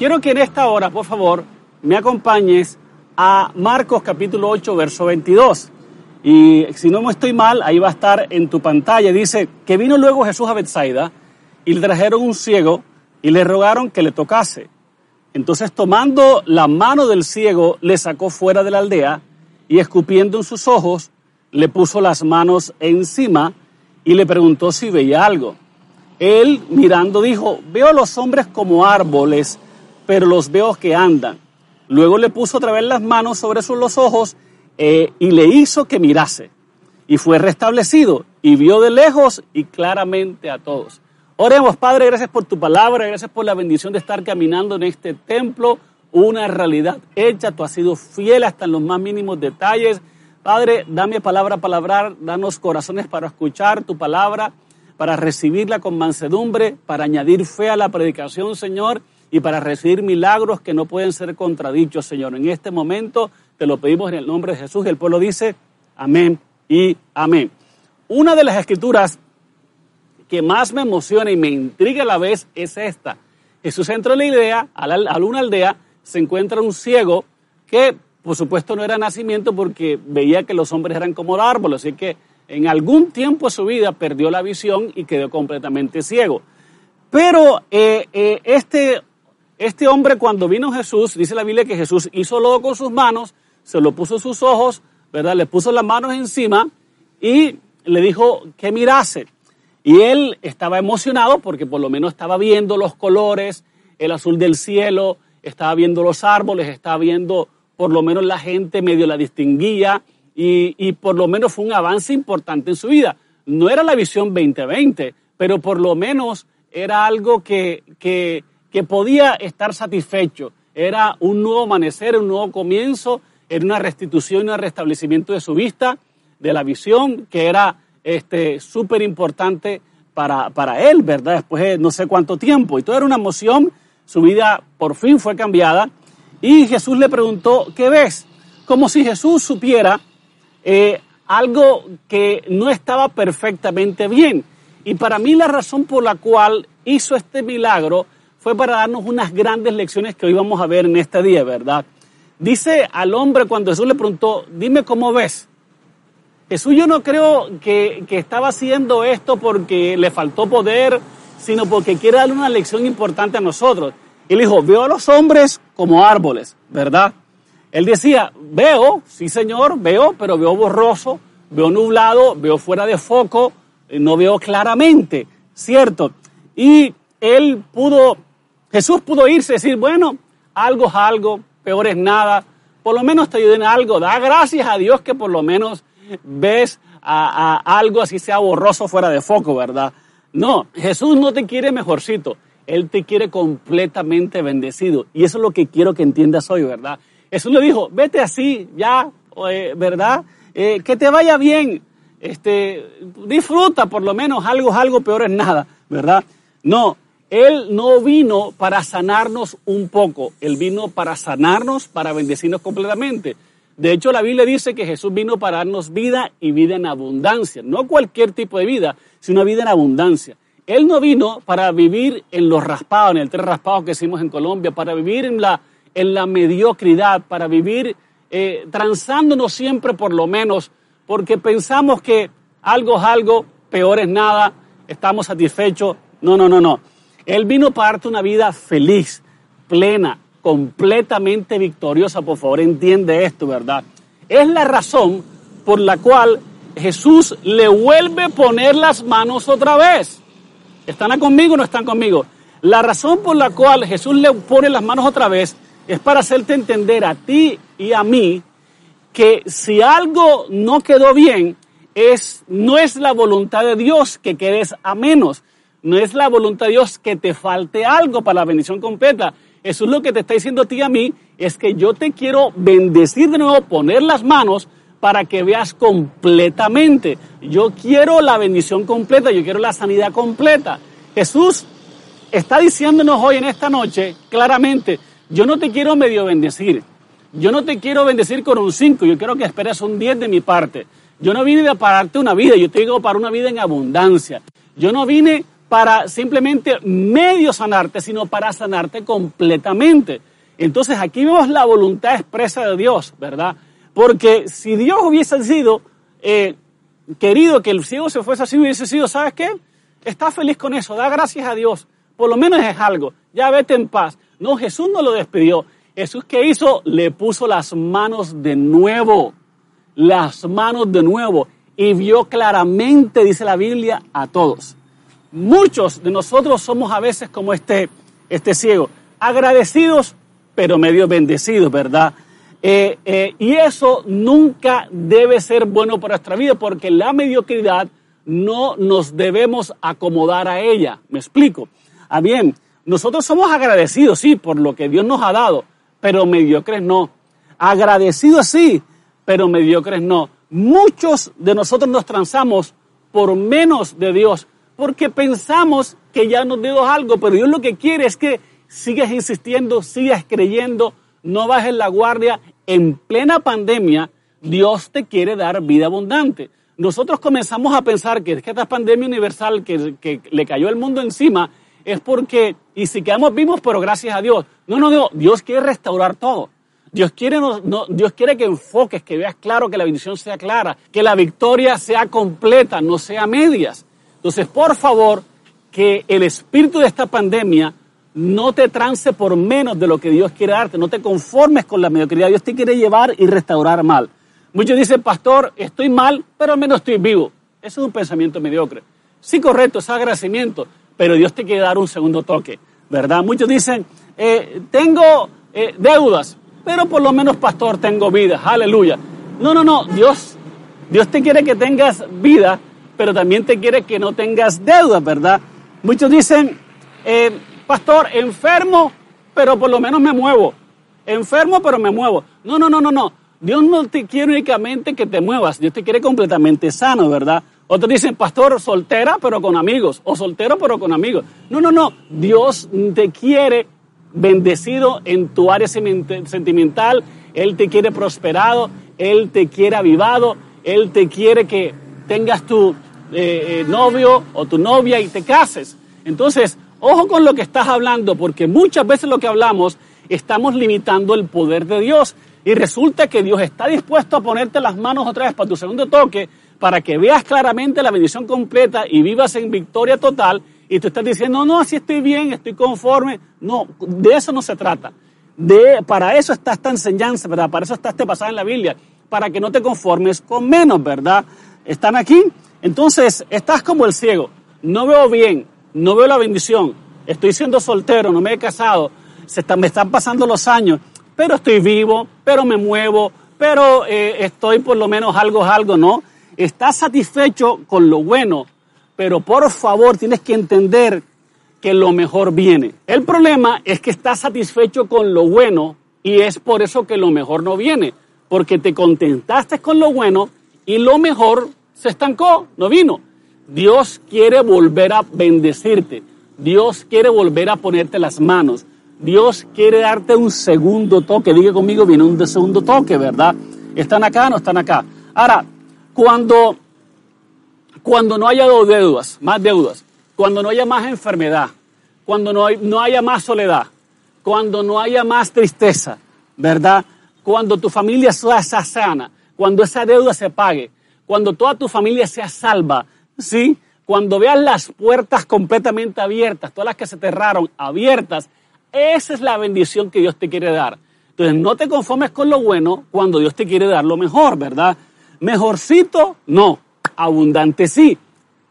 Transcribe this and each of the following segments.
Quiero que en esta hora, por favor, me acompañes a Marcos capítulo 8, verso 22. Y si no me estoy mal, ahí va a estar en tu pantalla. Dice que vino luego Jesús a Bethsaida y le trajeron un ciego y le rogaron que le tocase. Entonces tomando la mano del ciego, le sacó fuera de la aldea y escupiendo en sus ojos, le puso las manos encima y le preguntó si veía algo. Él mirando dijo, veo a los hombres como árboles, pero los veo que andan. Luego le puso otra vez las manos sobre los ojos eh, y le hizo que mirase. Y fue restablecido y vio de lejos y claramente a todos. Oremos, Padre, gracias por tu palabra, gracias por la bendición de estar caminando en este templo, una realidad hecha. Tú has sido fiel hasta en los más mínimos detalles. Padre, dame palabra a palabrar, danos corazones para escuchar tu palabra, para recibirla con mansedumbre, para añadir fe a la predicación, Señor, y para recibir milagros que no pueden ser contradichos, Señor. En este momento te lo pedimos en el nombre de Jesús y el pueblo dice amén y amén. Una de las escrituras que más me emociona y me intriga a la vez es esta. Jesús entró en la idea, a, a una aldea, se encuentra un ciego que por supuesto no era nacimiento porque veía que los hombres eran como árboles, así que en algún tiempo de su vida perdió la visión y quedó completamente ciego. Pero eh, eh, este, este hombre cuando vino Jesús, dice la Biblia que Jesús hizo lodo con sus manos, se lo puso en sus ojos, ¿verdad? Le puso las manos encima y le dijo que mirase. Y él estaba emocionado porque por lo menos estaba viendo los colores, el azul del cielo, estaba viendo los árboles, estaba viendo por lo menos la gente medio la distinguía y, y, por lo menos fue un avance importante en su vida. No era la visión 2020, pero por lo menos era algo que, que, que podía estar satisfecho. Era un nuevo amanecer, un nuevo comienzo, era una restitución un restablecimiento de su vista, de la visión, que era este súper importante para, para él, ¿verdad? Después de no sé cuánto tiempo. Y todo era una emoción, su vida por fin fue cambiada. Y Jesús le preguntó, ¿qué ves? Como si Jesús supiera eh, algo que no estaba perfectamente bien. Y para mí la razón por la cual hizo este milagro fue para darnos unas grandes lecciones que hoy vamos a ver en este día, ¿verdad? Dice al hombre cuando Jesús le preguntó, dime cómo ves. Jesús yo no creo que, que, estaba haciendo esto porque le faltó poder, sino porque quiere darle una lección importante a nosotros. Él dijo, veo a los hombres como árboles, ¿verdad? Él decía, veo, sí señor, veo, pero veo borroso, veo nublado, veo fuera de foco, no veo claramente, ¿cierto? Y él pudo, Jesús pudo irse y decir, bueno, algo es algo, peor es nada, por lo menos te ayudé en algo, da gracias a Dios que por lo menos ves a, algo así sea borroso fuera de foco, ¿verdad? No, Jesús no te quiere mejorcito, Él te quiere completamente bendecido. Y eso es lo que quiero que entiendas hoy, ¿verdad? Jesús le dijo, vete así, ya, eh, ¿verdad? Eh, que te vaya bien, este, disfruta por lo menos, algo es algo, peor es nada, ¿verdad? No, Él no vino para sanarnos un poco, Él vino para sanarnos, para bendecirnos completamente. De hecho, la Biblia dice que Jesús vino para darnos vida y vida en abundancia. No cualquier tipo de vida, sino vida en abundancia. Él no vino para vivir en los raspados, en el tres raspados que hicimos en Colombia, para vivir en la, en la mediocridad, para vivir eh, transándonos siempre por lo menos, porque pensamos que algo es algo, peor es nada, estamos satisfechos. No, no, no, no. Él vino para darte una vida feliz, plena, completamente victoriosa, por favor, entiende esto, ¿verdad? Es la razón por la cual Jesús le vuelve a poner las manos otra vez. ¿Están conmigo o no están conmigo? La razón por la cual Jesús le pone las manos otra vez Es para hacerte entender a ti y a mí que si algo no quedó bien, es, no es la voluntad de Dios que quedes a menos. No es la voluntad de Dios que te falte algo para la bendición completa. Eso es lo que te está diciendo a ti y a mí, es que yo te quiero bendecir de nuevo, poner las manos para que veas completamente. Yo quiero la bendición completa, yo quiero la sanidad completa. Jesús está diciéndonos hoy en esta noche claramente, yo no te quiero medio bendecir, yo no te quiero bendecir con un 5, yo quiero que esperes un 10 de mi parte. Yo no vine para darte una vida, yo te digo para una vida en abundancia. Yo no vine para simplemente medio sanarte, sino para sanarte completamente. Entonces aquí vemos la voluntad expresa de Dios, ¿verdad? Porque si Dios hubiese sido eh, querido que el ciego se fuese así, hubiese sido, ¿sabes qué? Está feliz con eso, da gracias a Dios. Por lo menos es algo, ya vete en paz. No, Jesús no lo despidió. Jesús que hizo, le puso las manos de nuevo, las manos de nuevo, y vio claramente, dice la Biblia, a todos. Muchos de nosotros somos a veces como este, este ciego, agradecidos, pero medio bendecidos, ¿verdad? Eh, eh, y eso nunca debe ser bueno para nuestra vida, porque la mediocridad no nos debemos acomodar a ella. ¿Me explico? Ah, bien, nosotros somos agradecidos, sí, por lo que Dios nos ha dado, pero mediocres no. Agradecidos sí, pero mediocres no. Muchos de nosotros nos transamos por menos de Dios, porque pensamos que ya nos dio algo, pero Dios lo que quiere es que sigas insistiendo, sigas creyendo, no bajes la guardia. En plena pandemia, Dios te quiere dar vida abundante. Nosotros comenzamos a pensar que, esta pandemia universal que, le cayó el mundo encima es porque, y si quedamos vivos, pero gracias a Dios. No, no, no, Dios quiere restaurar todo. Dios quiere, Dios quiere que enfoques, que veas claro, que la bendición sea clara, que la victoria sea completa, no sea medias. Entonces, por favor, que el espíritu de esta pandemia no te trance por menos de lo que Dios quiere darte, no te conformes con la mediocridad, Dios te quiere llevar y restaurar mal. Muchos dicen, pastor, estoy mal, pero al menos estoy vivo. Eso es un pensamiento mediocre. Sí, correcto, es agradecimiento, pero Dios te quiere dar un segundo toque, ¿verdad? Muchos dicen, eh, tengo eh, deudas, pero por lo menos, pastor, tengo vida, aleluya. No, no, no, Dios, Dios te quiere que tengas vida, pero también te quiere que no tengas deudas, ¿verdad? Muchos dicen, eh, pastor, enfermo, pero por lo menos me muevo. Enfermo, pero me muevo. No, no, no, no, no. Dios no te quiere únicamente que te muevas, Dios te quiere completamente sano, ¿verdad? Otros dicen, pastor, soltera, pero con amigos, o soltero, pero con amigos. No, no, no. Dios te quiere bendecido en tu área sentimental, Él te quiere prosperado, Él te quiere avivado, Él te quiere que tengas tu, eh, eh, novio o tu novia y te cases. Entonces, ojo con lo que estás hablando, porque muchas veces lo que hablamos estamos limitando el poder de Dios. Y resulta que Dios está dispuesto a ponerte las manos otra vez para tu segundo toque, para que veas claramente la bendición completa y vivas en victoria total. Y tú estás diciendo, no, así estoy bien, estoy conforme. No, de eso no se trata. De, para eso está esta enseñanza, ¿verdad? Para eso está este pasaje en la Biblia, para que no te conformes con menos, ¿verdad? ¿Están aquí? Entonces, estás como el ciego. No veo bien, no veo la bendición. Estoy siendo soltero, no me he casado. Se me están pasando los años, pero estoy vivo, pero me muevo, pero eh, estoy por lo menos algo, algo, ¿no? Estás satisfecho con lo bueno, pero por favor tienes que entender que lo mejor viene. El problema es que estás satisfecho con lo bueno y es por eso que lo mejor no viene, porque te contentaste con lo bueno y lo mejor se estancó, no vino. Dios quiere volver a bendecirte. Dios quiere volver a ponerte las manos. Dios quiere darte un segundo toque. Diga conmigo, viene un segundo toque, ¿verdad? ¿Están acá no están acá? Ahora, cuando, cuando no haya deudas, más deudas, cuando no haya más enfermedad, cuando no, no haya más soledad, cuando no haya más tristeza, ¿verdad? Cuando tu familia sea sana, cuando esa deuda se pague, cuando toda tu familia sea salva, ¿sí? Cuando veas las puertas completamente abiertas, todas las que se cerraron abiertas, esa es la bendición que Dios te quiere dar. Entonces, no te conformes con lo bueno cuando Dios te quiere dar lo mejor, ¿verdad? Mejorcito, no. Abundante, sí.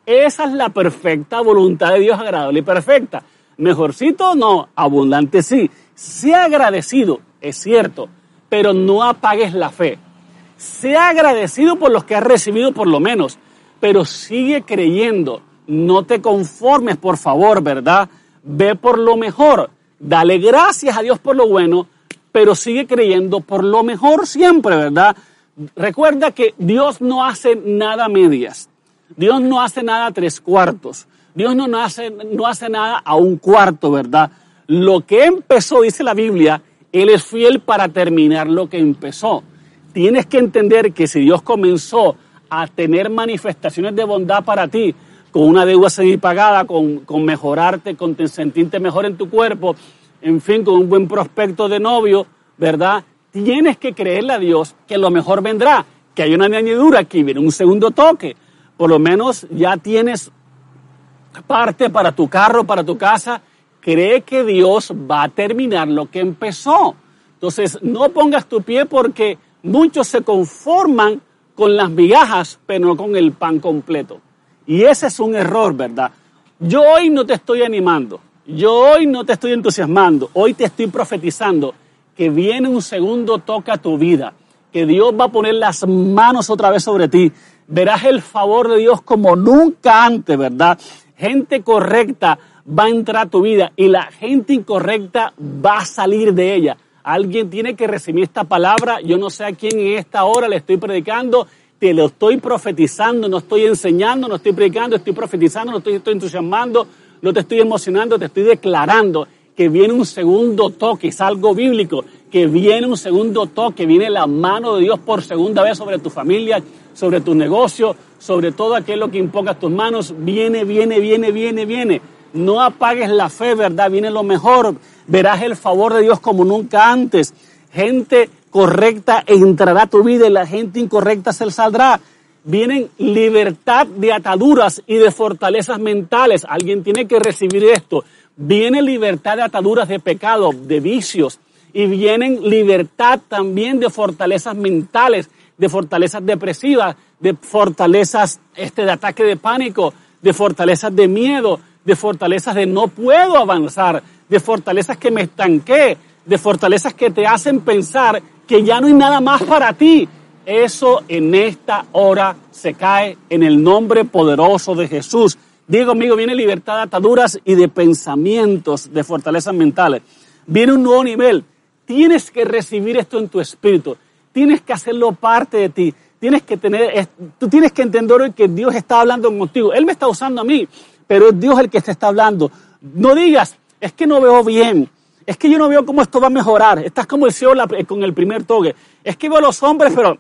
Esa es la perfecta voluntad de Dios agradable y perfecta. Mejorcito, no. Abundante, sí. Sea agradecido es cierto, pero no apagues la fe. Sea agradecido por los que has recibido por lo menos, pero sigue creyendo. No te conformes, por favor, ¿verdad? Ve por lo mejor. Dale gracias a Dios por lo bueno, pero sigue creyendo por lo mejor siempre, ¿verdad? Recuerda que Dios no hace nada medias. Dios no hace nada a tres cuartos. Dios no hace, no hace nada a un cuarto, ¿verdad? Lo que empezó, dice la Biblia, Él es fiel para terminar lo que empezó. Tienes que entender que si Dios comenzó a tener manifestaciones de bondad para ti, con una deuda semipagada, con, con mejorarte, con sentirte mejor en tu cuerpo, en fin, con un buen prospecto de novio, ¿verdad? Tienes que creerle a Dios que lo mejor vendrá, que hay una añadidura, que viene un segundo toque. Por lo menos ya tienes parte para tu carro, para tu casa. Cree que Dios va a terminar lo que empezó. Entonces, no pongas tu pie porque muchos se conforman con las migajas, pero no con el pan completo. Y ese es un error, ¿verdad? Yo hoy no te estoy animando, yo hoy no te estoy entusiasmando, hoy te estoy profetizando que viene un segundo toque a tu vida, que Dios va a poner las manos otra vez sobre ti. Verás el favor de Dios como nunca antes, ¿verdad? Gente correcta va a entrar a tu vida y la gente incorrecta va a salir de ella. Alguien tiene que recibir esta palabra. Yo no sé a quién en esta hora le estoy predicando. Te lo estoy profetizando, no estoy enseñando, no estoy predicando, estoy profetizando, no estoy, estoy entusiasmando, no te estoy emocionando, te estoy declarando que viene un segundo toque, es algo bíblico, que viene un segundo toque, viene la mano de Dios por segunda vez sobre tu familia, sobre tu negocio, sobre todo aquello que impongas tus manos. Viene, viene, viene, viene, viene. No apagues la fe, ¿verdad? Viene lo mejor verás el favor de Dios como nunca antes. Gente correcta entrará a tu vida y la gente incorrecta se saldrá. Vienen libertad de ataduras y de fortalezas mentales. Alguien tiene que recibir esto. Viene libertad de ataduras de pecado, de vicios. Y vienen libertad también de fortalezas mentales, de fortalezas depresivas, de fortalezas este, de ataque de pánico, de fortalezas de miedo, de fortalezas de no puedo avanzar, de fortalezas que me estanqué, de fortalezas que te hacen pensar que ya no hay nada más para ti. Eso en esta hora se cae en el nombre poderoso de Jesús. Digo, amigo, viene libertad de ataduras y de pensamientos, de fortalezas mentales. Viene un nuevo nivel. Tienes que recibir esto en tu espíritu. Tienes que hacerlo parte de ti. Tienes que tener, tú tienes que entender hoy que Dios está hablando contigo. Él me está usando a mí, pero es Dios el que te está hablando. No digas, es que no veo bien, es que yo no veo cómo esto va a mejorar, estás como el cielo con el primer toque, es que veo a los hombres, pero,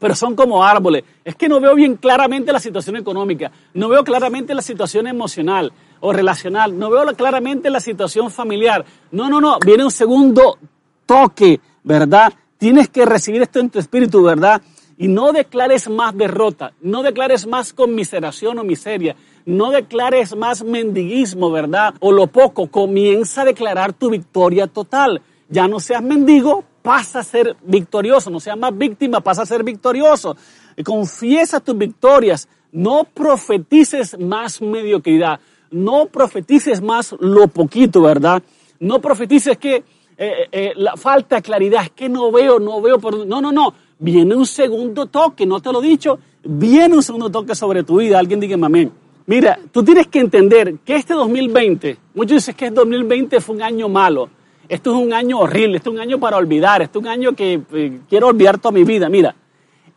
pero son como árboles, es que no veo bien claramente la situación económica, no veo claramente la situación emocional o relacional, no veo claramente la situación familiar, no, no, no, viene un segundo toque, ¿verdad? Tienes que recibir esto en tu espíritu, ¿verdad? Y no declares más derrota, no declares más conmiseración o miseria, no declares más mendiguismo, ¿verdad? O lo poco, comienza a declarar tu victoria total. Ya no seas mendigo, pasa a ser victorioso, no seas más víctima, pasa a ser victorioso. Confiesa tus victorias, no profetices más mediocridad, no profetices más lo poquito, ¿verdad? No profetices que eh, eh, eh, la falta de claridad, es que no veo, no veo por... No, no, no, viene un segundo toque, no te lo he dicho, viene un segundo toque sobre tu vida, alguien diga amén. Mira, tú tienes que entender que este 2020, muchos dicen que este 2020 fue un año malo, esto es un año horrible, esto es un año para olvidar, esto es un año que eh, quiero olvidar toda mi vida. Mira,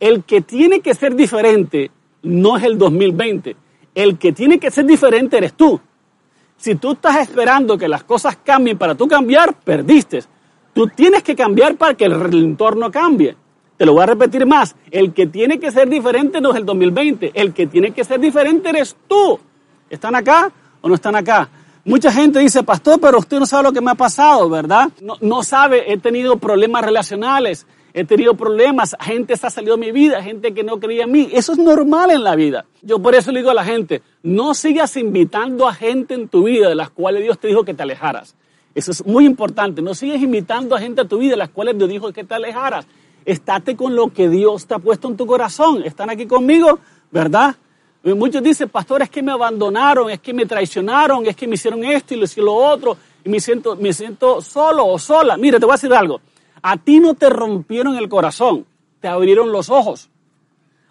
el que tiene que ser diferente no es el 2020, el que tiene que ser diferente eres tú. Si tú estás esperando que las cosas cambien para tú cambiar, perdiste. Tú tienes que cambiar para que el entorno cambie. Te lo voy a repetir más. El que tiene que ser diferente no es el 2020. El que tiene que ser diferente eres tú. ¿Están acá o no están acá? Mucha gente dice, pastor, pero usted no sabe lo que me ha pasado, ¿verdad? No, sabe, he tenido problemas relacionales, he tenido problemas, gente se ha salido de mi vida, gente que no creía en mí. Eso es normal en la vida. Yo por eso le digo a la gente, no sigas invitando a gente en tu vida de las cuales Dios te dijo que te alejaras. Eso es muy importante. No sigas invitando a gente a tu vida de las cuales Dios dijo que te alejaras estate con lo que Dios te ha puesto en tu corazón. ¿Están aquí conmigo? ¿Verdad? Muchos dicen, pastor, es que me abandonaron, es que me traicionaron, es que me hicieron esto y lo otro. y me siento, me siento solo o sola. Mire, te voy a decir algo. A ti no te rompieron el corazón, te abrieron los ojos.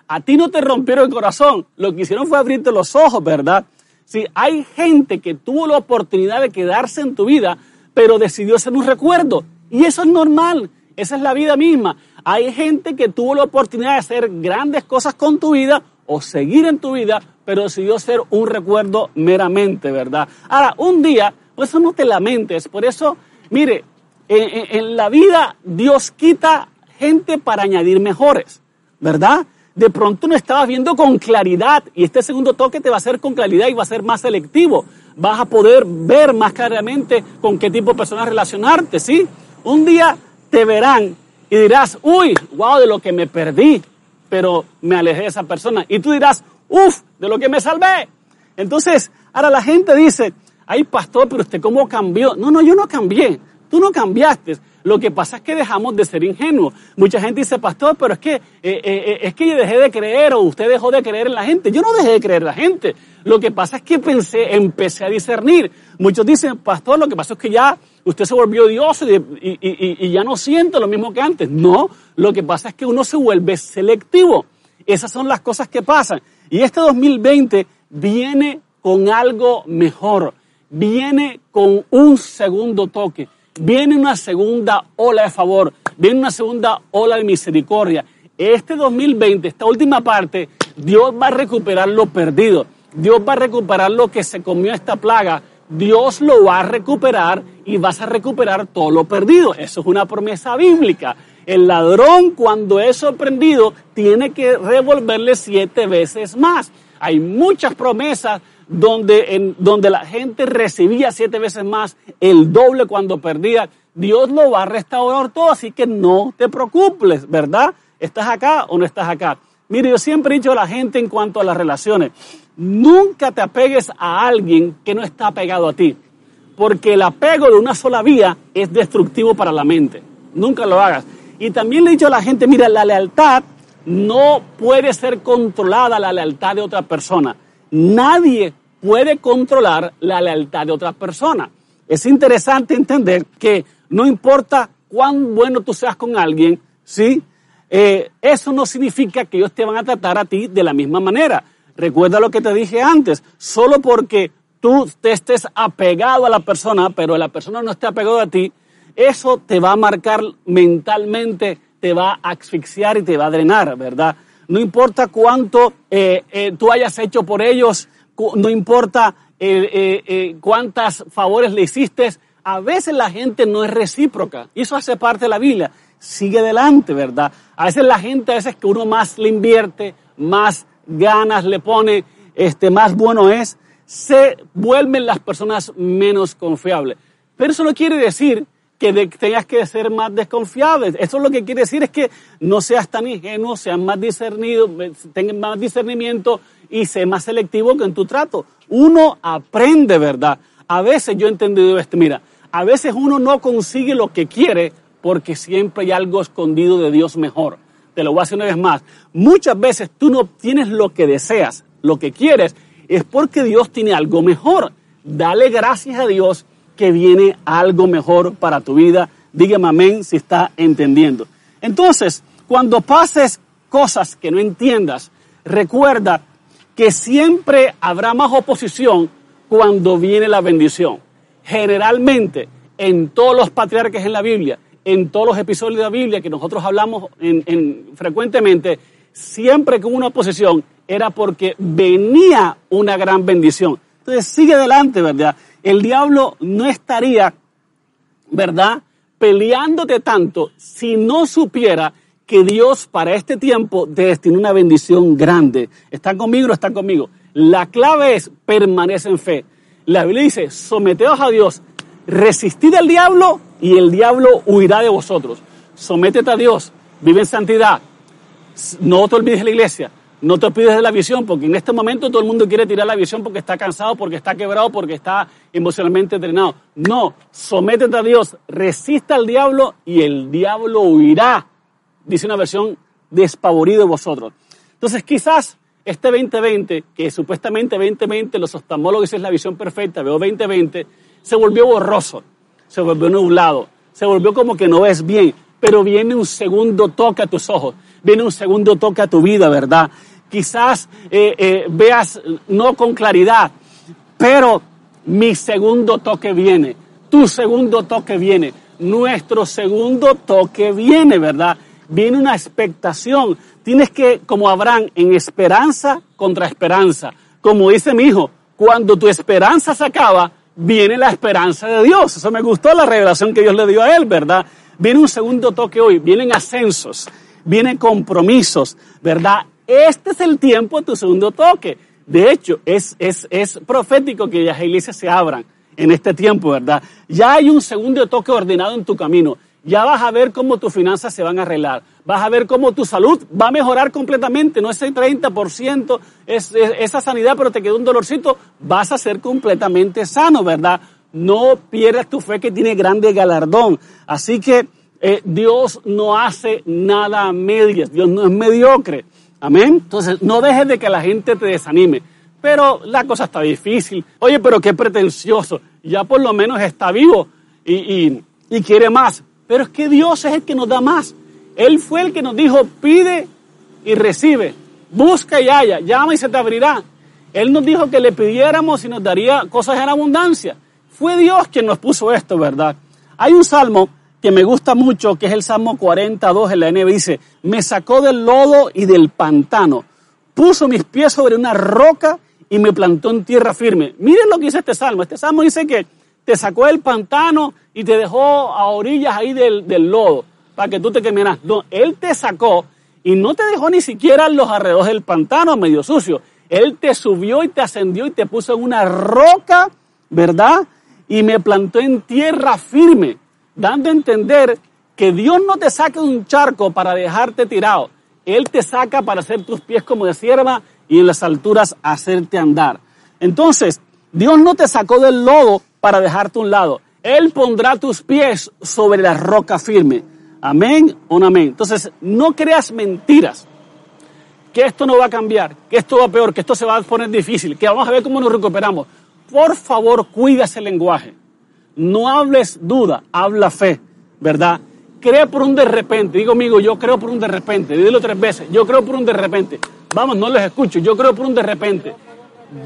A ti no te rompieron el corazón, lo que hicieron fue abrirte los ojos, ¿verdad? Si hay gente que tuvo la oportunidad de quedarse en tu vida, pero decidió ser un recuerdo. Y eso es normal, esa es la vida misma. Hay gente que tuvo la oportunidad de hacer grandes cosas con tu vida o seguir en tu vida, pero decidió ser un recuerdo meramente, ¿verdad? Ahora, un día, pues eso no te lamentes, por eso, mire, en, la vida Dios quita gente para añadir mejores, ¿verdad? de pronto no estabas viendo con claridad y este segundo toque te va a hacer con claridad y va a ser más selectivo. Vas a poder ver más claramente con qué tipo de personas relacionarte, ¿sí? Un día te verán y dirás, uy, wow, de lo que me perdí, pero me alejé de esa persona. Y tú dirás, uff, de lo que me salvé. Entonces, ahora la gente dice, ay, pastor, pero usted cómo cambió. No, no, yo no cambié. Tú no cambiaste. Lo que pasa es que dejamos de ser ingenuos. Mucha gente dice, pastor, pero es que, eh, eh, eh, es que yo dejé de creer o usted dejó de creer en la gente. Yo no dejé de creer en la gente. Lo que pasa es que pensé, empecé a discernir. Muchos dicen, pastor, lo que pasa es que ya usted se volvió Dios y, y ya no siente lo mismo que antes. No, lo que pasa es que uno se vuelve selectivo. Esas son las cosas que pasan. Y este 2020 viene con algo mejor. Viene con un segundo toque viene una segunda ola de favor, viene una segunda ola de misericordia. Este 2020, esta última parte, Dios va a recuperar lo perdido. Dios va a recuperar lo que se comió esta plaga. Dios lo va a recuperar y vas a recuperar todo lo perdido. Eso es una promesa bíblica. El ladrón cuando es sorprendido tiene que revolverle siete veces más. Hay muchas promesas donde, en, donde la gente recibía siete veces más, el doble cuando perdía. Dios lo va a restaurar todo, así que no te preocupes, ¿verdad? ¿Estás acá o no estás acá? Mire, yo siempre he dicho a la gente en cuanto a las relaciones, nunca te apegues a alguien que no está apegado a ti, porque el apego de una sola vía es destructivo para la mente. Nunca lo hagas. Y también le he dicho a la gente, mira, la lealtad no puede ser controlada, la lealtad de otra persona. Nadie puede controlar la lealtad de otra persona. Es interesante entender que no importa cuán bueno tú seas con alguien, ¿sí? Eh, eso no significa que ellos te van a tratar a ti de la misma manera. Recuerda lo que te dije antes, solo porque tú te estés apegado a la persona, pero la persona no esté apegado a ti, eso te va a marcar mentalmente, te va a asfixiar y te va a drenar, ¿verdad? no importa cuánto eh, eh, tú hayas hecho por ellos, no importa eh, cuántas favores le hiciste, a veces la gente no es recíproca y eso hace parte de la Biblia. Sigue adelante, ¿verdad? A veces la gente, a veces que uno más le invierte, más ganas le pone, este, más bueno es, se vuelven las personas menos confiables. Pero eso no quiere decir que tengas que ser más desconfiable. Eso lo que quiere decir es que no seas tan ingenuo, seas más discernido, tengas más discernimiento y sé más selectivo en tu trato. Uno aprende, ¿verdad? A veces yo he entendido esto, mira, a veces uno no consigue lo que quiere porque siempre hay algo escondido de Dios mejor. Te lo voy a hacer una vez más. Muchas veces tú no tienes lo que deseas, lo que quieres, es porque Dios tiene algo mejor. Dale gracias a Dios que viene algo mejor para tu vida. Dígame amén si está entendiendo. Entonces, cuando pases cosas que no entiendas, recuerda que siempre habrá más oposición cuando viene la bendición. Generalmente, en todos los patriarcas en la Biblia, en todos los episodios de la Biblia que nosotros hablamos en, frecuentemente, siempre hubo una oposición era porque venía una gran bendición. Entonces sigue adelante, ¿verdad? El diablo no estaría, ¿verdad?, peleándote tanto si no supiera que Dios para este tiempo te destinó una bendición grande. ¿Están conmigo o están conmigo? La clave es permanece en fe. La Biblia dice, someteos a Dios, resistid al diablo y el diablo huirá de vosotros. Sométete a Dios, vive en santidad. No te olvides de la iglesia. No te olvides de la visión, porque en este momento todo el mundo quiere tirar la visión porque está cansado, porque está quebrado, porque está emocionalmente entrenado. No, sométete a Dios, resista al diablo y el diablo huirá, dice una versión despavorido de vosotros. Entonces quizás este 2020, que supuestamente 2020 los oftalmólogos es la visión perfecta, veo 2020, se volvió borroso, se volvió nublado, se volvió como que no ves bien, pero viene un segundo toque a tus ojos, viene un segundo toque a tu vida, ¿verdad? Quizás eh, eh, veas no con claridad, pero mi segundo toque viene, tu segundo toque viene, nuestro segundo toque viene, ¿verdad? Viene una expectación. Tienes que, como Abraham, en esperanza contra esperanza. Como dice mi hijo, cuando tu esperanza se acaba, viene la esperanza de Dios. Eso me gustó la revelación que Dios le dio a él, ¿verdad? Viene un segundo toque hoy, vienen ascensos, vienen compromisos, ¿verdad? Este es el tiempo de tu segundo toque. De hecho, es, es, es profético que las iglesias se abran en este tiempo, ¿verdad? Ya hay un segundo toque ordenado en tu camino. Ya vas a ver cómo tus finanzas se van a arreglar. Vas a ver cómo tu salud va a mejorar completamente. No ese 30%, es, esa sanidad, pero te quedó un dolorcito. Vas a ser completamente sano, ¿verdad? No pierdas tu fe que tiene grande galardón. Así que eh, Dios no hace nada a medias. Dios no es mediocre. Amén. Entonces, no dejes de que la gente te desanime. Pero la cosa está difícil. Oye, pero qué pretencioso. Ya por lo menos está vivo y, y quiere más. Pero es que Dios es el que nos da más. Él fue el que nos dijo, pide y recibe. Busca y haya. Llama y se te abrirá. Él nos dijo que le pidiéramos y nos daría cosas en abundancia. Fue Dios quien nos puso esto, ¿verdad? Hay un salmo que me gusta mucho, que es el Salmo 42 en la NB, dice, me sacó del lodo y del pantano, puso mis pies sobre una roca y me plantó en tierra firme. Miren lo que dice este Salmo. Este Salmo dice que te sacó del pantano y te dejó a orillas ahí del, lodo para que tú te quemaras. No, Él te sacó y no te dejó ni siquiera los alrededores del pantano medio sucio. Él te subió y te ascendió y te puso en una roca, ¿verdad? Y me plantó en tierra firme dando a entender que Dios no te saca un charco para dejarte tirado. Él te saca para hacer tus pies como de sierva y en las alturas hacerte andar. Entonces, Dios no te sacó del lodo para dejarte a un lado. Él pondrá tus pies sobre la roca firme. Amén o no amén. Entonces, no creas mentiras. Que esto no va a cambiar, que esto va peor, que esto se va a poner difícil, que vamos a ver cómo nos recuperamos. Por favor, cuida ese lenguaje. No hables duda, habla fe, ¿verdad? Cree por un de repente. Digo, amigo, yo creo por un de repente. Dilo tres veces. Yo creo por un de repente. Vamos, no les escucho. Yo creo por un de repente.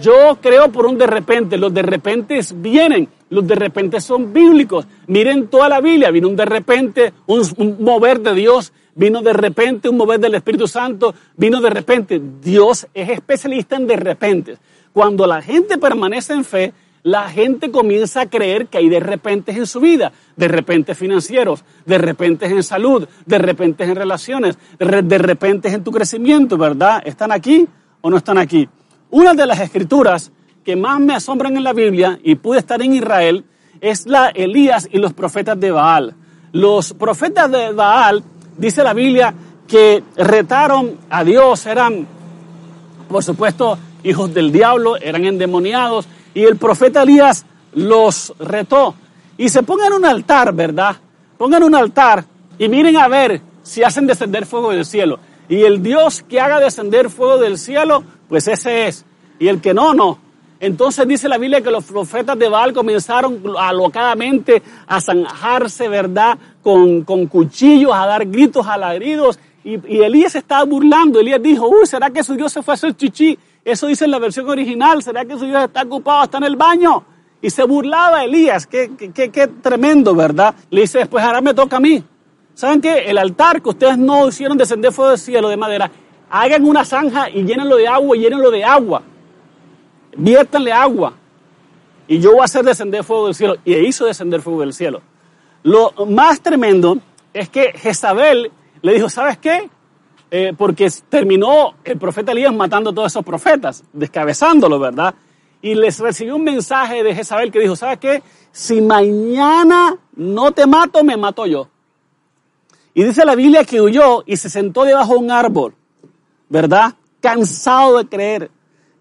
Yo creo por un de repente. Los de repente vienen. Los de repente son bíblicos. Miren toda la Biblia. Vino un de repente, un, un mover de Dios. Vino de repente un mover del Espíritu Santo. Vino de repente. Dios es especialista en de repente. Cuando la gente permanece en fe, la gente comienza a creer que hay de repente en su vida, de repente financieros, de repente en salud, de repente en relaciones, de repente en tu crecimiento, ¿verdad? ¿Están aquí o no están aquí? Una de las escrituras que más me asombran en la Biblia, y pude estar en Israel, es la Elías y los profetas de Baal. Los profetas de Baal, dice la Biblia, que retaron a Dios, eran, por supuesto, hijos del diablo, eran endemoniados, y el profeta Elías los retó. Y se pongan un altar, ¿verdad? Pongan un altar y miren a ver si hacen descender fuego del cielo. Y el Dios que haga descender fuego del cielo, pues ese es. Y el que no, no. Entonces dice la Biblia que los profetas de Baal comenzaron alocadamente a zanjarse, ¿verdad? Con, con cuchillos, a dar gritos, alaridos. Y, y Elías estaba burlando. Elías dijo, uy, ¿será que su Dios se fue a hacer chichi? Eso dice en la versión original. ¿Será que su Dios está ocupado, está en el baño? Y se burlaba Elías. Qué, tremendo, ¿verdad? Le dice después, ahora me toca a mí. ¿Saben qué? El altar que ustedes no hicieron descender fuego del cielo de madera, hagan una zanja y llénenlo de agua llénenlo de agua. Viértanle agua. Y yo voy a hacer descender fuego del cielo. Y hizo descender fuego del cielo. Lo más tremendo es que Jezabel le dijo, ¿sabes qué? Eh, porque terminó el profeta Elías matando a todos esos profetas, descabezándolos, ¿verdad? Y les recibió un mensaje de Jezabel que dijo, ¿sabes qué? Si mañana no te mato, me mato yo. Y dice la Biblia que huyó y se sentó debajo de un árbol, ¿verdad? Cansado de creer,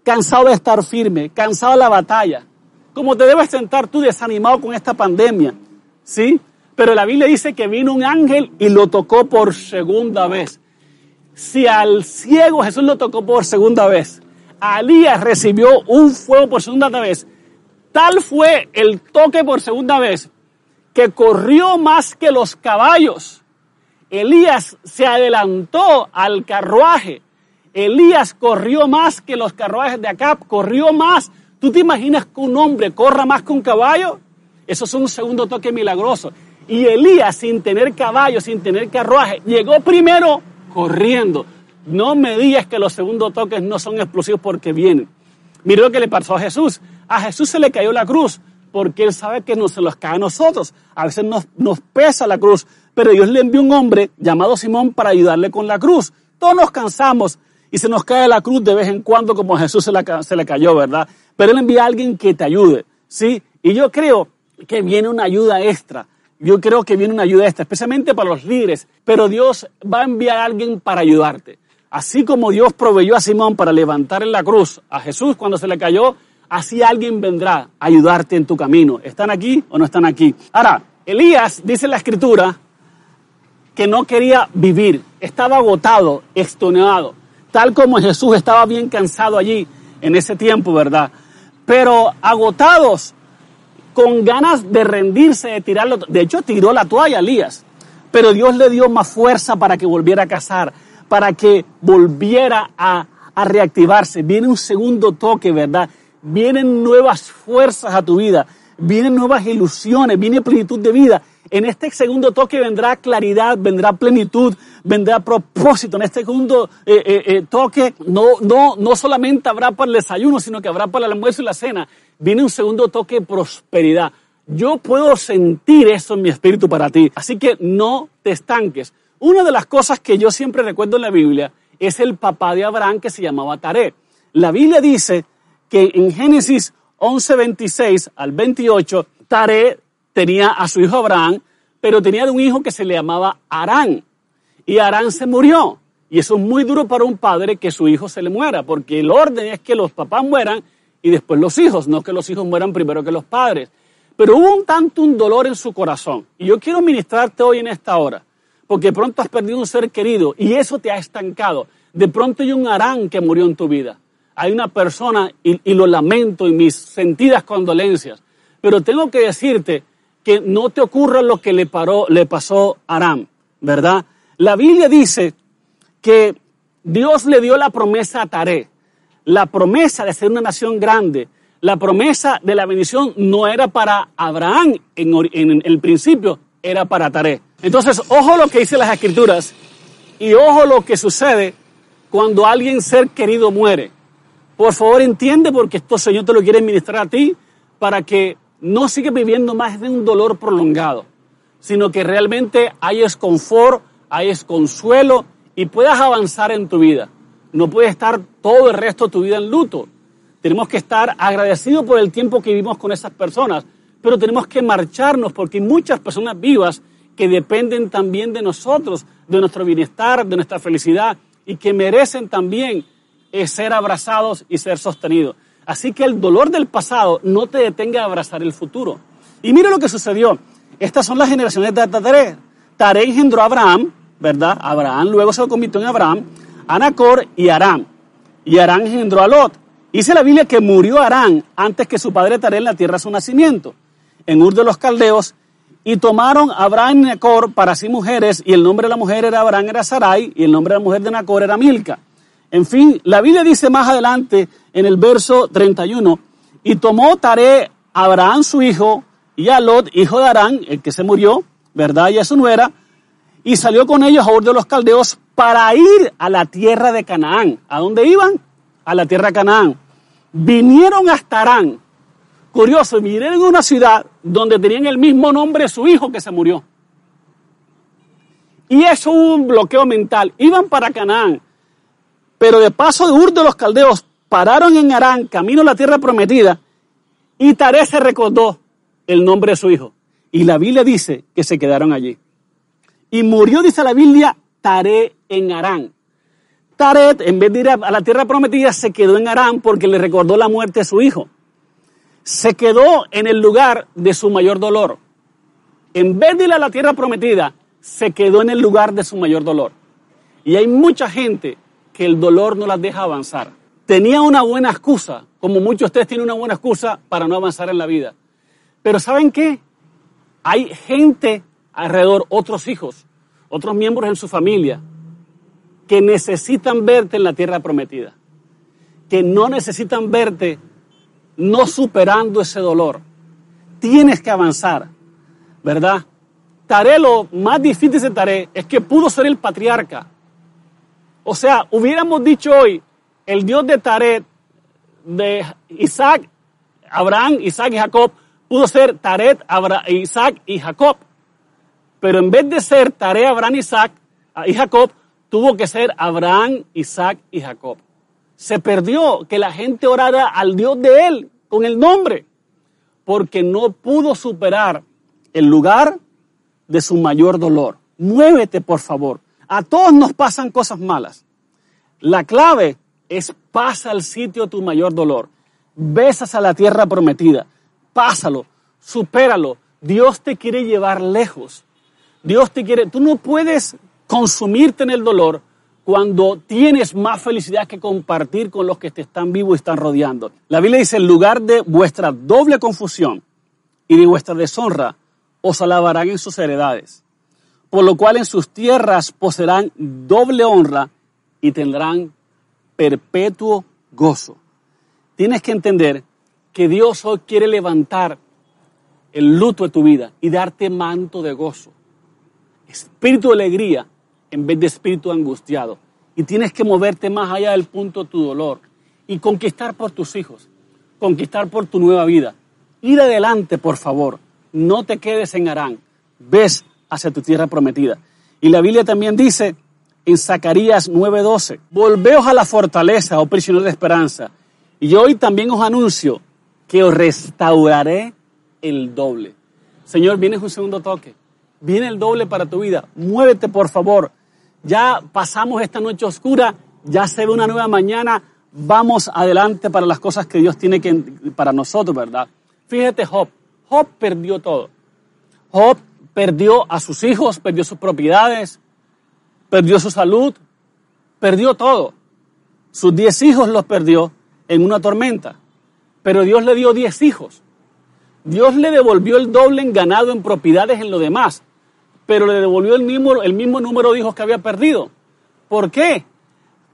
cansado de estar firme, cansado de la batalla. Como te debes sentar tú desanimado con esta pandemia, ¿sí? Pero la Biblia dice que vino un ángel y lo tocó por segunda vez. Si al ciego Jesús lo tocó por segunda vez, a Elías recibió un fuego por segunda vez, Tal fue el toque por segunda vez que corrió más que los caballos. Elías se adelantó al carruaje. Elías corrió más que los carruajes de Acab, corrió más. ¿Tú te imaginas que un hombre corra más que un caballo? Eso es un segundo toque milagroso. Y Elías, sin tener caballo, sin tener carruaje, llegó primero corriendo. No me digas que los segundos toques no son explosivos porque vienen. Mira lo que le pasó a Jesús. A Jesús se le cayó la cruz porque él sabe que no se los cae a nosotros. A veces nos, pesa la cruz, pero Dios le envió un hombre llamado Simón para ayudarle con la cruz. Todos nos cansamos y se nos cae la cruz de vez en cuando como a Jesús se, se le cayó, ¿verdad? Pero él envía a alguien que te ayude, ¿sí? Y yo creo que viene una ayuda extra. Yo creo que viene una ayuda extra, especialmente para los líderes. Pero Dios va a enviar a alguien para ayudarte. Así como Dios proveyó a Simón para levantar en la cruz a Jesús cuando se le cayó, así alguien vendrá a ayudarte en tu camino. ¿Están aquí o no están aquí? Ahora, Elías dice en la escritura que no quería vivir, estaba agotado, extenuado, tal como Jesús estaba bien cansado allí en ese tiempo, ¿verdad? Pero agotados, con ganas de rendirse, de tirarlo. De hecho, tiró la toalla Elías, pero Dios le dio más fuerza para que volviera a cazar, para que volviera a, a reactivarse. Viene un segundo toque, ¿verdad? Vienen nuevas fuerzas a tu vida, vienen nuevas ilusiones, viene plenitud de vida. En este segundo toque vendrá claridad, vendrá plenitud, vendrá propósito. En este segundo eh, eh, eh, toque no, no, no solamente habrá para el desayuno, sino que habrá para el almuerzo y la cena. Viene un segundo toque de prosperidad. Yo puedo sentir eso en mi espíritu para ti. Así que no te estanques. Una de las cosas que yo siempre recuerdo en la Biblia es el papá de Abraham que se llamaba Taré. La Biblia dice que en Génesis 11, 26 al 28, Taré tenía a su hijo Abraham, pero tenía un hijo que se le llamaba Arán. Y Arán se murió. Y eso es muy duro para un padre que su hijo se le muera, porque el orden es que los papás mueran y después los hijos, no que los hijos mueran primero que los padres. Pero hubo un tanto un dolor en su corazón. Y yo quiero ministrarte hoy en esta hora, porque pronto has perdido un ser querido y eso te ha estancado. De pronto hay un Arán que murió en tu vida hay una persona, y, lo lamento en mis sentidas condolencias, pero tengo que decirte que no te ocurra lo que le, paró, le pasó a Aram, ¿verdad? La Biblia dice que Dios le dio la promesa a Taré, la promesa de ser una nación grande, la promesa de la bendición no era para Abraham en, el principio, era para Taré. Entonces, ojo lo que dice las escrituras y ojo lo que sucede cuando alguien ser querido muere. Por favor, entiende porque esto Señor te lo quiere ministrar a ti para que no sigas viviendo más de un dolor prolongado, sino que realmente hayas confort, hayas consuelo y puedas avanzar en tu vida. No puedes estar todo el resto de tu vida en luto. Tenemos que estar agradecidos por el tiempo que vivimos con esas personas, pero tenemos que marcharnos porque hay muchas personas vivas que dependen también de nosotros, de nuestro bienestar, de nuestra felicidad y que merecen también es ser abrazados y ser sostenidos. Así que el dolor del pasado no te detenga a abrazar el futuro. Y mira lo que sucedió. Estas son las generaciones de Taré. Taré engendró a Abraham, ¿verdad? Abraham luego se convirtió en Abraham, Anacor y Aram. Y Aram engendró a Lot. Dice la Biblia que murió Aram antes que su padre Taré en la tierra de su nacimiento, en Ur de los Caldeos, y tomaron a Abraham y Nacor para sí mujeres, y el nombre de la mujer era Abraham era Sarai, y el nombre de la mujer de Nacor era Milca. En fin, la Biblia dice más adelante en el verso 31, y tomó Taré a Abraham su hijo y a Lot, hijo de Arán, el que se murió, ¿verdad? Y a su nuera, y salió con ellos a Ur de los Caldeos para ir a la tierra de Canaán. ¿A dónde iban? A la tierra de Canaán. Vinieron hasta Arán. Curioso, vinieron en una ciudad donde tenían el mismo nombre su hijo que se murió. Y eso hubo un bloqueo mental. Iban para Canaán pero de paso de Ur de los Caldeos pararon en Arán, camino a la tierra prometida, y Taré se recordó el nombre de su hijo. Y la Biblia dice que se quedaron allí. Y murió, dice la Biblia, Taré en Arán. Taret, en vez de ir a la tierra prometida, se quedó en Arán porque le recordó la muerte de su hijo. Se quedó en el lugar de su mayor dolor. En vez de ir a la tierra prometida, se quedó en el lugar de su mayor dolor. Y hay mucha gente que el dolor no las deja avanzar. tenía una buena excusa, como muchos de ustedes tienen una buena excusa para no avanzar en la vida. Pero ¿saben qué? Hay gente alrededor, otros hijos, otros miembros en su familia, que necesitan verte en la tierra prometida, que no necesitan verte no superando ese dolor. Tienes que avanzar, ¿verdad? Taré, lo más difícil de Taré es que pudo ser el patriarca. O sea, hubiéramos dicho hoy, el Dios de Taré, de Isaac, Abraham, Isaac y Jacob, pudo ser Taret, Isaac y Jacob. Pero en vez de ser Taret, Abraham, Isaac y Jacob, tuvo que ser Abraham, Isaac y Jacob. Se perdió que la gente orara al Dios de él con el nombre, porque no pudo superar el lugar de su mayor dolor. Muévete, por favor. A todos nos pasan cosas malas. La clave es pasa al sitio tu mayor dolor. Besas a la tierra prometida. Pásalo, supéralo. Dios te quiere llevar lejos. Dios te quiere, tú no puedes consumirte en el dolor cuando tienes más felicidad que compartir con los que te están vivos y están rodeando. La Biblia dice, en lugar de vuestra doble confusión y de vuestra deshonra, os alabarán en sus heredades, por lo cual en sus tierras poseerán doble honra y tendrán perpetuo gozo. Tienes que entender que Dios hoy quiere levantar el luto de tu vida y darte manto de gozo, espíritu de alegría en vez de espíritu angustiado. Y tienes que moverte más allá del punto de tu dolor y conquistar por tus hijos, conquistar por tu nueva vida. Ir adelante, por favor. No te quedes en Arán. Ves hacia tu tierra prometida. Y la Biblia también dice en Zacarías 9:12, volveos a la fortaleza, oh prisioneros de esperanza. Y hoy también os anuncio que os restauraré el doble. Señor, viene un segundo toque. Viene el doble para tu vida. Muévete, por favor. Ya pasamos esta noche oscura, ya se ve una nueva mañana, vamos adelante para las cosas que Dios tiene que, para nosotros, ¿verdad? Fíjate Job, Job perdió todo. Job perdió a sus hijos, perdió sus propiedades, perdió su salud, perdió todo. Sus diez hijos los perdió en una tormenta, pero Dios le dio diez hijos. Dios le devolvió el doble en ganado, en propiedades, en lo demás pero le devolvió el mismo, el mismo número de hijos que había perdido. ¿Por qué?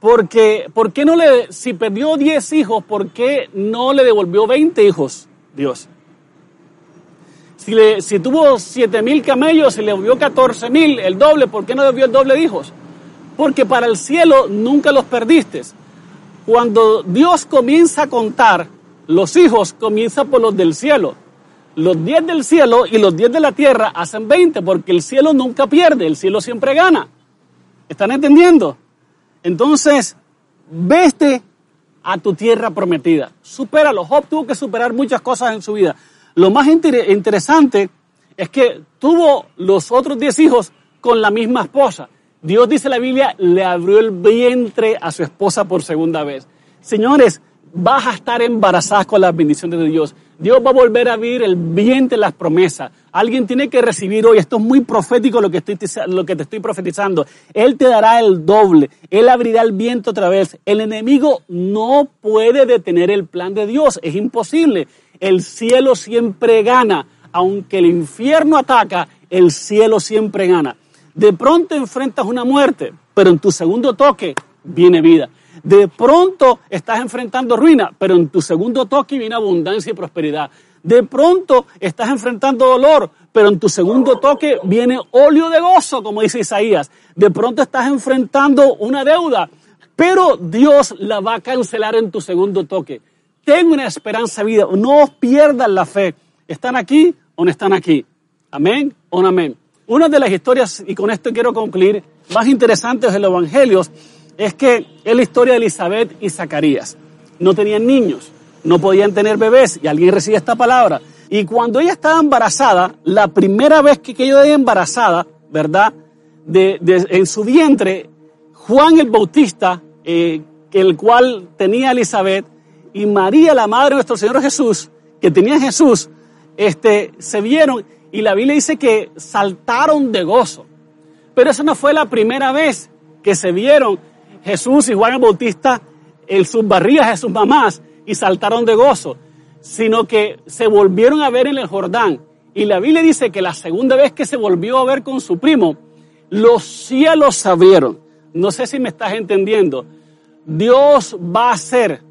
Porque, ¿por qué no le, si perdió 10 hijos, ¿por qué no le devolvió 20 hijos Dios? Si, le, si tuvo 7 mil camellos y le 14 mil, el doble, ¿por qué no devolvió el doble de hijos? Porque para el cielo nunca los perdiste. Cuando Dios comienza a contar, los hijos comienza por los del cielo los 10 del cielo y los 10 de la tierra hacen 20, porque el cielo nunca pierde, el cielo siempre gana. ¿Están entendiendo? Entonces, veste a tu tierra prometida. Supéralo. Job tuvo que superar muchas cosas en su vida. Lo más interesante es que tuvo los otros 10 hijos con la misma esposa. Dios dice la Biblia, le abrió el vientre a su esposa por segunda vez. Señores, vas a estar embarazada con las bendiciones de Dios. Dios va a volver a abrir el vientre de las promesas. Alguien tiene que recibir hoy, esto es muy profético lo que, estoy, lo que te estoy profetizando. Él te dará el doble, Él abrirá el viento otra vez. El enemigo no puede detener el plan de Dios, es imposible. El cielo siempre gana. Aunque el infierno ataca, el cielo siempre gana. De pronto enfrentas una muerte, pero en tu segundo toque viene vida. De pronto estás enfrentando ruina, pero en tu segundo toque viene abundancia y prosperidad. De pronto estás enfrentando dolor, pero en tu segundo toque viene óleo de gozo, como dice Isaías. De pronto estás enfrentando una deuda, pero Dios la va a cancelar en tu segundo toque. Ten una esperanza vida, no pierdas la fe. ¿Están aquí o no están aquí? Amén o no amén. Una de las historias, y con esto quiero concluir, más interesantes de los evangelios es que es la historia de Elizabeth y Zacarías. No tenían niños, no podían tener bebés y alguien recibe esta palabra. Y cuando ella estaba embarazada, la primera vez que era embarazada, ¿verdad? De, en su vientre, Juan el Bautista, eh, el cual tenía a Elizabeth, y María, la madre de nuestro Señor Jesús, que tenía Jesús, este, se vieron y la Biblia dice que saltaron de gozo. Pero esa no fue la primera vez que se vieron Jesús y Juan el Bautista en sus barrigas de sus mamás y saltaron de gozo, sino que se volvieron a ver en el Jordán. Y la Biblia dice que la segunda vez que se volvió a ver con su primo, los cielos se abrieron. No sé si me estás entendiendo. Dios va a hacer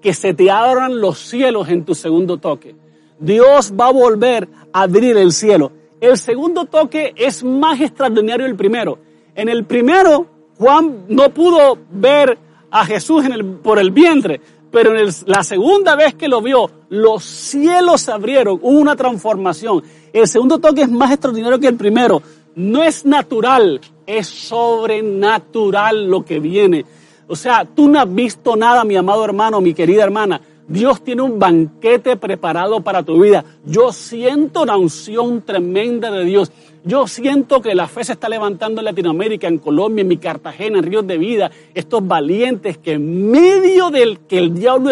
que se te abran los cielos en tu segundo toque. Dios va a volver a abrir el cielo. El segundo toque es más extraordinario el primero. En el primero, Juan no pudo ver a Jesús por el vientre, pero en la segunda vez que lo vio, los cielos se abrieron, hubo una transformación. El segundo toque es más extraordinario que el primero. No es natural, es sobrenatural lo que viene. O sea, tú no has visto nada, mi amado hermano, mi querida hermana. Dios tiene un banquete preparado para tu vida. Yo siento la unción tremenda de Dios. Yo siento que la fe se está levantando en Latinoamérica, en Colombia, en mi Cartagena, en Ríos de Vida. Estos valientes que en medio del que el diablo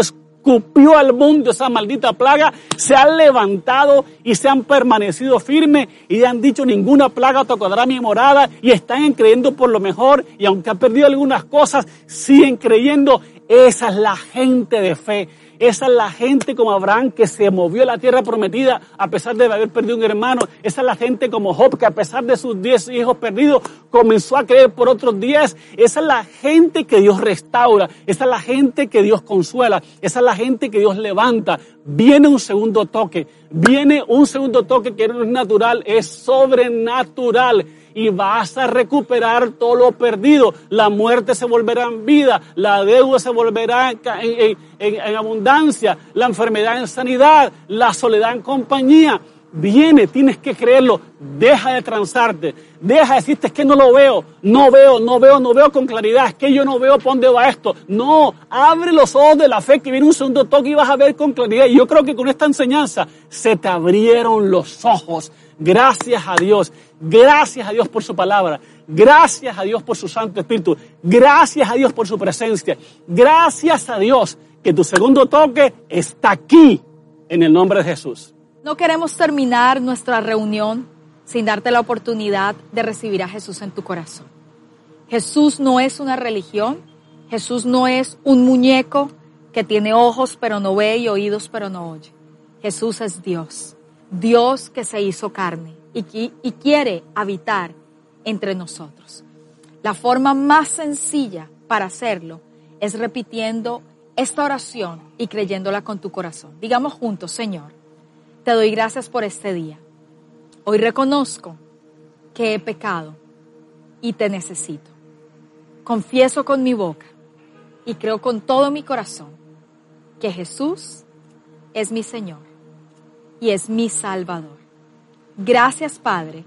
escupió al mundo esa maldita plaga, se han levantado y se han permanecido firmes y han dicho ninguna plaga tocará mi morada y están creyendo por lo mejor y aunque han perdido algunas cosas, siguen creyendo. Esa es la gente de fe. Esa es la gente como Abraham que se movió a la tierra prometida a pesar de haber perdido un hermano. Esa es la gente como Job que a pesar de sus diez hijos perdidos comenzó a creer por otros diez. Esa es la gente que Dios restaura. Esa es la gente que Dios consuela. Esa es la gente que Dios levanta. Viene un segundo toque. Viene un segundo toque que no es natural, es sobrenatural y vas a recuperar todo lo perdido. La muerte se volverá en vida, la deuda se volverá en, abundancia, la enfermedad en sanidad, la soledad en compañía. Viene, tienes que creerlo. Deja de transarte. Deja de decirte es que no lo veo. No veo, no veo, no veo con claridad. Es que yo no veo por dónde va esto. No, abre los ojos de la fe que viene un segundo toque y vas a ver con claridad. Y yo creo que con esta enseñanza se te abrieron los ojos. Gracias a Dios. Gracias a Dios por su palabra. Gracias a Dios por su Santo Espíritu. Gracias a Dios por su presencia. Gracias a Dios que tu segundo toque está aquí en el nombre de Jesús. No queremos terminar nuestra reunión sin darte la oportunidad de recibir a Jesús en tu corazón. Jesús no es una religión. Jesús no es un muñeco que tiene ojos pero no ve y oídos pero no oye. Jesús es Dios. Dios que se hizo carne y, quiere habitar entre nosotros. La forma más sencilla para hacerlo es repitiendo esta oración y creyéndola con tu corazón. Digamos juntos, Señor, te doy gracias por este día. Hoy reconozco que he pecado y te necesito. Confieso con mi boca y creo con todo mi corazón que Jesús es mi Señor y es mi Salvador. Gracias, Padre,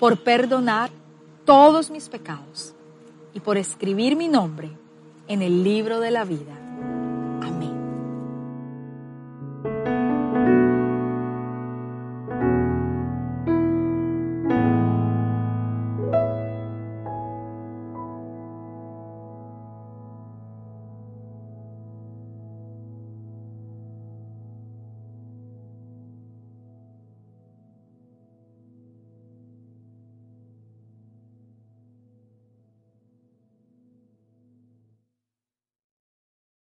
por perdonar todos mis pecados y por escribir mi nombre en el libro de la vida